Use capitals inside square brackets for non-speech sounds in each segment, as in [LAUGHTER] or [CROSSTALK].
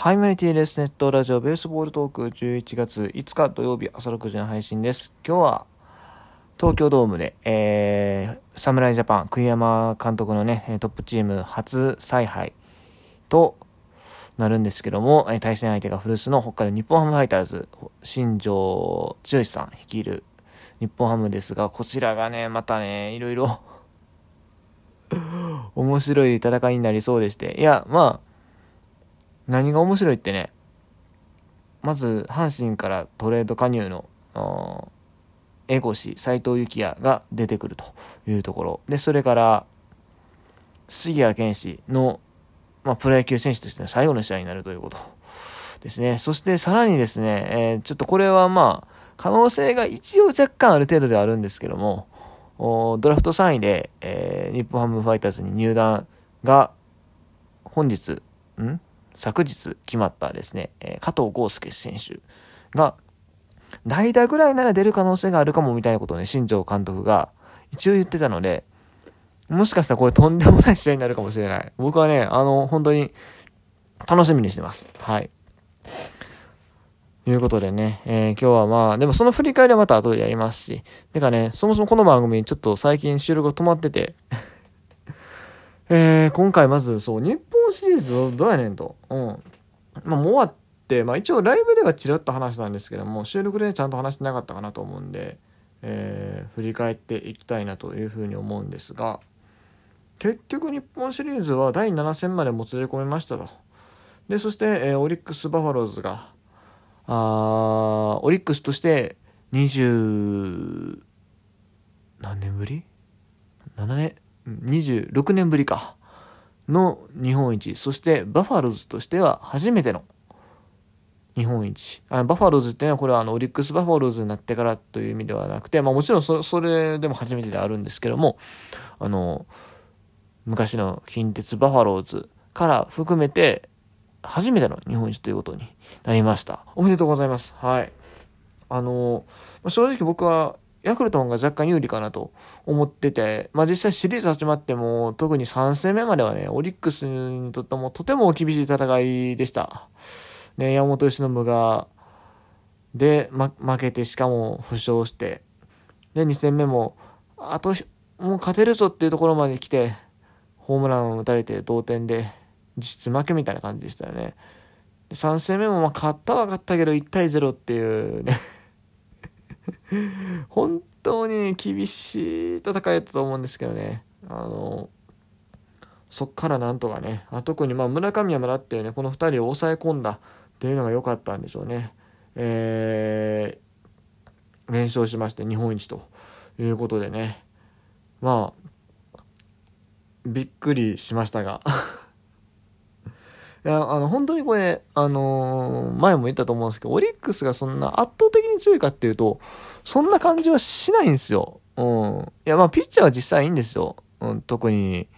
ハイマニティレスネットラジオベースボールトーク11月5日土曜日朝6時の配信です。今日は東京ドームで、えー、侍ジャパン、栗山監督のね、トップチーム初采配となるんですけども、対戦相手が古巣の北海道日本ハムファイターズ、新庄剛志さん率いる日本ハムですが、こちらがね、またね、いろいろ面白い戦いになりそうでして、いや、まあ、何が面白いってね、まず、阪神からトレード加入の、江越斎藤幸也が出てくるというところ。で、それから、杉谷拳士の、まあ、プロ野球選手としての最後の試合になるということですね。そしてさらにですね、えー、ちょっとこれはまあ、可能性が一応若干ある程度ではあるんですけども、ドラフト3位で、えー、日本ハムファイターズに入団が、本日、ん昨日決まったですね、え加藤豪介選手が、代打ぐらいなら出る可能性があるかもみたいなことをね、新庄監督が一応言ってたので、もしかしたらこれとんでもない試合になるかもしれない。僕はね、あの、本当に楽しみにしてます。はい。ということでね、えー、今日はまあ、でもその振り返りはまた後でやりますし、てかね、そもそもこの番組ちょっと最近収録が止まっててえー、今回まずそう、日本シリーズどうやねんと。うん。まあ、もう終わって、まあ一応ライブではちらっと話したんですけども、収録で、ちゃんと話してなかったかなと思うんで、えー、振り返っていきたいなというふうに思うんですが、結局日本シリーズは第7戦までもつれ込みましたと。で、そして、えー、オリックス・バファローズが、あオリックスとして20何年ぶり ?7 年？26年ぶりかの日本一そしてバファローズとしては初めての日本一あバファローズっていうのはこれはあのオリックス・バファローズになってからという意味ではなくて、まあ、もちろんそれでも初めてであるんですけどもあの昔の近鉄バファローズから含めて初めての日本一ということになりました。おめでとうございます。はい。あの正直僕はヤクルトの方が若干有利かなと思ってて、まあ実際シリーズ始まっても、特に3戦目まではね、オリックスにとってもとても厳しい戦いでした。ね、山本由伸が、で、ま、負けて、しかも負傷して、で、2戦目も、あと、もう勝てるぞっていうところまで来て、ホームランを打たれて同点で、実負けみたいな感じでしたよね。3戦目もまあ勝ったは勝ったけど1対0っていうね [LAUGHS] 本当に厳しい戦いだったと思うんですけどね。あの、そっからなんとかね、あ特にまあ村上山田ってね、この2人を抑え込んだっていうのが良かったんでしょうね。えー、連勝しまして日本一ということでね。まあ、びっくりしましたが [LAUGHS] いや、あの、本当にこれ、あのー、前も言ったと思うんですけど、オリックスがそんな圧倒的に強いかっていうと、そんな感じはしないんですよ。うん。いや、まあ、ピッチャーは実際いいんですよ。うん、特に、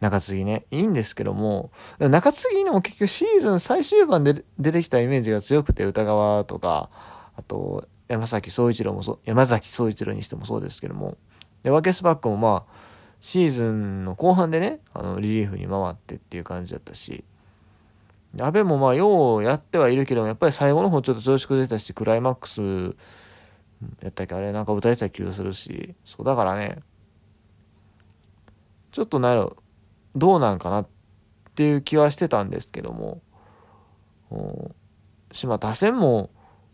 中継ぎね。いいんですけども、中継ぎにも結局シーズン最終盤で出てきたイメージが強くて、歌川とか、あと、山崎総一郎もそう、山崎総一郎にしてもそうですけども、で、ワケスバックもまあ、シーズンの後半でね、あの、リリーフに回ってっていう感じだったし、阿部もまあ、ようやってはいるけどもやっぱり最後の方ちょっと調子崩れたし、クライマックス、やったっけあれなんか歌えた気がするし、そう、だからね、ちょっとなる、どうなんかなっていう気はしてたんですけども、島打線も、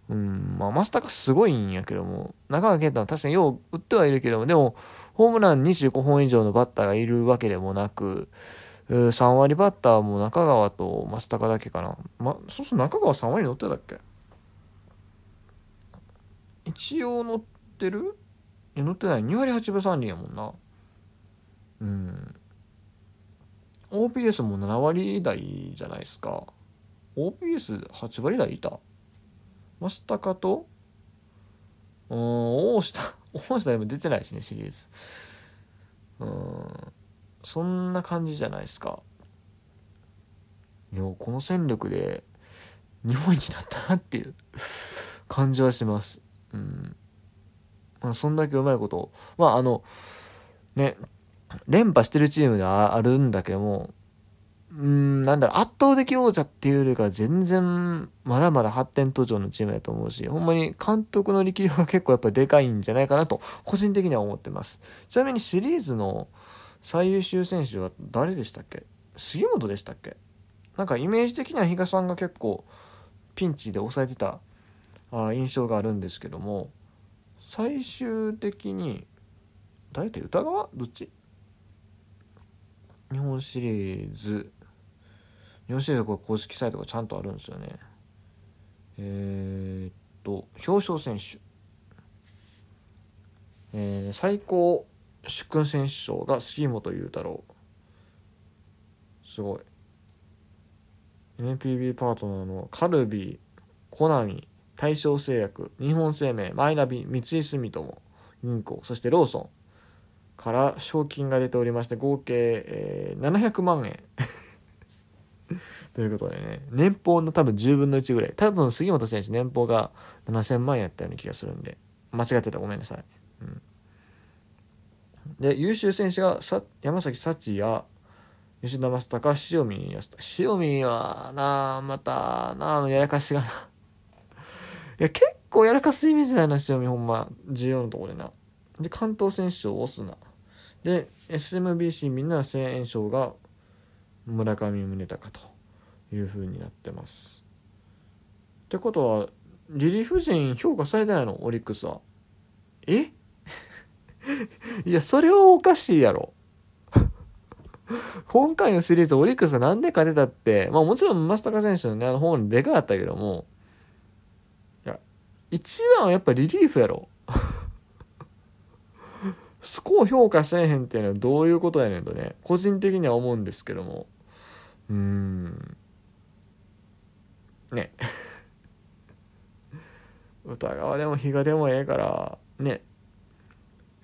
うん、まあ、マスターがすごいんやけども、中川健太は確かによう打ってはいるけども、でも、ホームラン25本以上のバッターがいるわけでもなく、3割バッターも中川と増高だけかな。ま、そうすると中川3割乗ってたっけ？一応乗ってる？いや乗ってない。2割8分3厘やもんな。うん。OPS も7割台じゃないですか。OPS8 割台いた？増高と？うん、大下、大下でも出てないしね、シリーズ。うん。そんな感じじゃないですか。いやこの戦力で日本一になったなっていう感じはします。うん。まあそんだけうまいこと。まああのね連覇してるチームではあるんだけどもうん、なんだろう、圧倒的王者っていうよりか全然、まだまだ発展途上のチームだと思うし、ほんまに監督の力量が結構やっぱでかいんじゃないかなと、個人的には思ってます。ちなみにシリーズの最優秀選手は誰でしたっけ？杉本でしたっけ？なんかイメージ的には比嘉さんが結構ピンチで抑えてたあ印象があるんですけども、最終的に、誰って歌川？どっち？日本シリーズ。日本シリーズこれ公式サイトがちゃんとあるんですよね。えー、っと表彰選手、えー、最高主君選手賞が杉本裕太郎すごい。NPB パートナーのカルビーコナミ大正製薬日本生命マイナビ三井住友銀行そしてローソンから賞金が出ておりまして合計、えー、700万円。ということでね年俸の多分10分の1ぐらい。多分杉本選手年俸が7000万円やったような気がするんで間違ってた。ごめんなさい、で優秀選手がさ山崎幸也吉田正尚塩見安田塩見はなまたなあのやらかしがな。[LAUGHS] いや結構やらかすイメージないな塩見ほんま。重要なところでな。で関東選手賞オスナで SMBC みんな声援賞が村上宗隆という風になってます。ってことはリリーフ陣評価されてないの？オリックスは。え？いやそれはおかしいやろ。[LAUGHS] 今回のシリーズオリックスなんで勝てたってまあもちろん増高選手のねあの方にでかかったけどもいや一番はやっぱリリーフやろ。そこを評価せえへんっていうのはどういうことやねんとね個人的には思うんですけども。うーん。ね。[LAUGHS] 歌川でも比嘉でもええからね。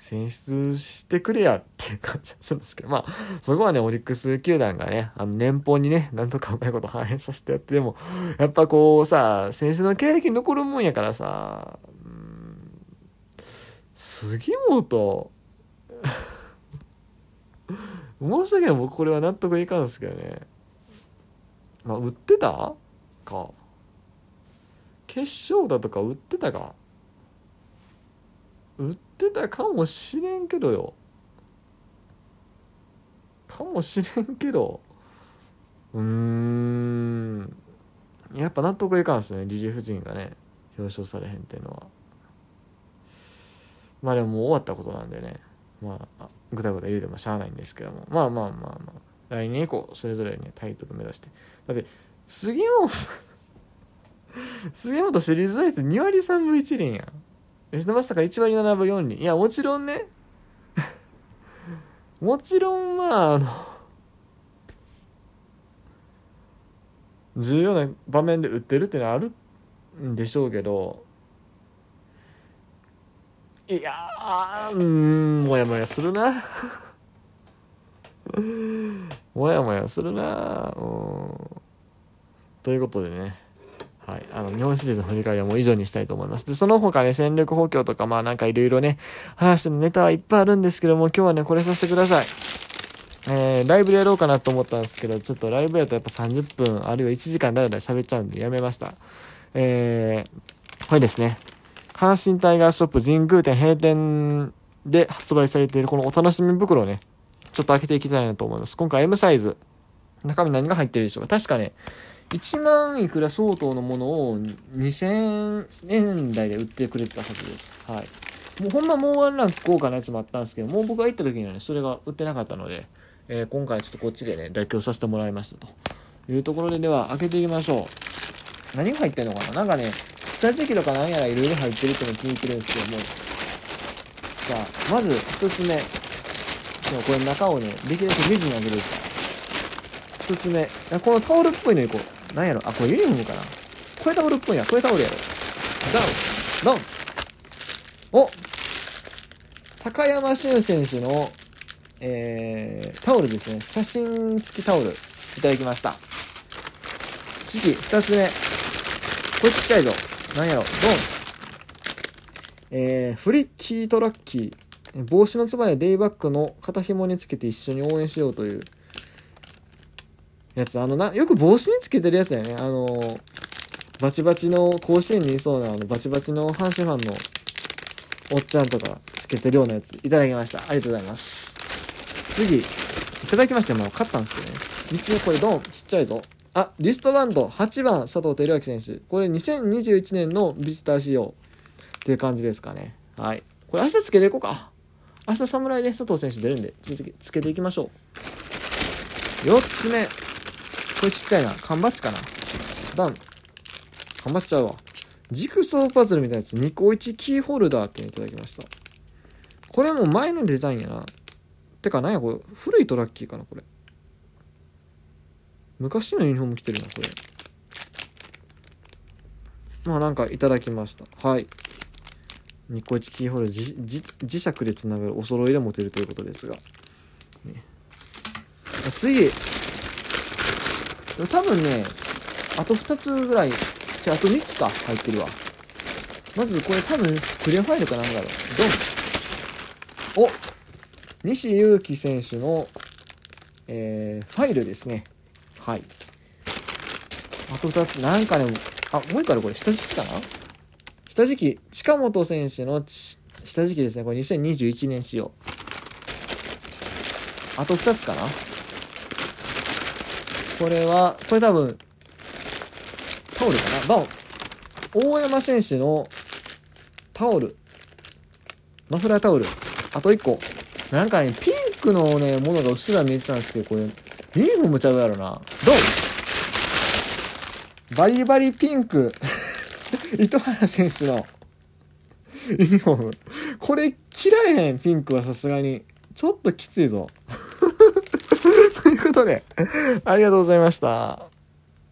選出してくれやっていう感じがするんですけどまあそこはねオリックス球団がねあの年俸にねなんとかうまいこと反映させてやってでもやっぱこうさ選手の経歴残るもんやからさ杉本。申し訳ない僕これは納得いかんですけどね。まあ売ってた？か。決勝だとか売ってたか。売ってたかもしれんけどよ。かもしれんけど。うーん。やっぱ納得いかんすね。リリーフ陣がね表彰されへんっていうのは。まあでももう終わったことなんでね。まあぐだぐだ言うてもしゃあないんですけども。まあまあまあまあ。来年以降それぞれねタイトル目指して。だって杉本杉本シリーズ打率2割3分1厘やん。吉田正尚1割7分4厘いやもちろんね。[LAUGHS] もちろんまああの重要な場面で打ってるってのはあるんでしょうけど。いやうんもやもやするな。[LAUGHS] もやもやするな。うん。ということでね。はい。あの、日本シリーズの振り返りはもう以上にしたいと思います。で、その他ね、戦力補強とか、まあなんかいろいろね、話のネタはいっぱいあるんですけども、今日はね、これさせてください。えー、ライブでやろうかなと思ったんですけど、ちょっとライブやとやっぱ30分、あるいは1時間だらだら喋っちゃうんでやめました。えー、これですね。阪神タイガーストップ神宮店閉店で発売されているこのお楽しみ袋をね、ちょっと開けていきたいなと思います。今回 M サイズ。中身何が入ってるでしょうか確かね、1万いくら相当のものを2000円台で売ってくれてたはずです。はい。もうほんまもうワンランク高価なやつもあったんですけど、もう僕が行った時にはね、それが売ってなかったので、えー、今回ちょっとこっちでね、妥協させてもらいましたというところで、では開けていきましょう。何が入ってんのかな？なんかね、下敷きとかなんやらいろいろ入ってるっての聞いてるんですけども、さあ、まず1つ目。これ中をね、できるだけ水にあげるから。1つ目。このタオルっぽいのいこう。なんやろ？あ、これユニフォームかな？これタオルっぽいや。これタオルやろ。ダウンドンお高山俊選手の、えー、タオルですね。写真付きタオル。いただきました。次、二つ目。これちっちゃいぞ。なんやろ？ドンえー、フリッキートラッキー。帽子のつばやデイバッグの肩紐につけて一緒に応援しようというやつ、あのな、よく帽子につけてるやつだよね。あの、バチバチの甲子園にいそうな、あの、バチバチの阪神ファンのおっちゃんとかつけてるようなやつ、いただきました。ありがとうございます。次、いただきまして、もう買ったんですけどね。3つ目、これドン、ちっちゃいぞ。あ、リストバンド、8番、佐藤輝明選手。これ2021年のビジター仕様っていう感じですかね。はい。これ明日つけていこうか。明日侍で佐藤選手出るんで、つけつけていきましょう。4つ目。これちっちゃいな。缶バッチかな。ダン。缶バッチちゃうわ。ジグソーパズルみたいなやつ、ニコ1キーホルダーっていただきました。これも前のデザインやな。てか、なんやこれ。古いトラッキーかな、これ。昔のユニフォーム着てるな、これ。まあなんかいただきました。はい。ニコイチキーホルダーじじ磁石でつながるお揃いで持てるということですが。ね、次。多分ね、あと2つぐらい、じゃあと3つか入ってるわ。まずこれ多分クリアファイルかなんだろう。ドンお西勇輝選手の、えー、ファイルですね。はい。あと2つ、なんかね、あ、もう一個あるこれ、下敷きかな？下敷き、近本選手の下敷きですね。これ2021年仕様。あと2つかな？これは、これ多分、タオルかな？バン大山選手のタオル。マフラータオル。あと1個。なんかね、ピンクのね、ものがうっすら見えてたんですけど、これ、ユニフォームちゃうやろな。ドンバリバリピンク。[LAUGHS] 糸原選手のユニフォーム。これ着られへん、ピンクはさすがに。ちょっときついぞ。ということで、ありがとうございました。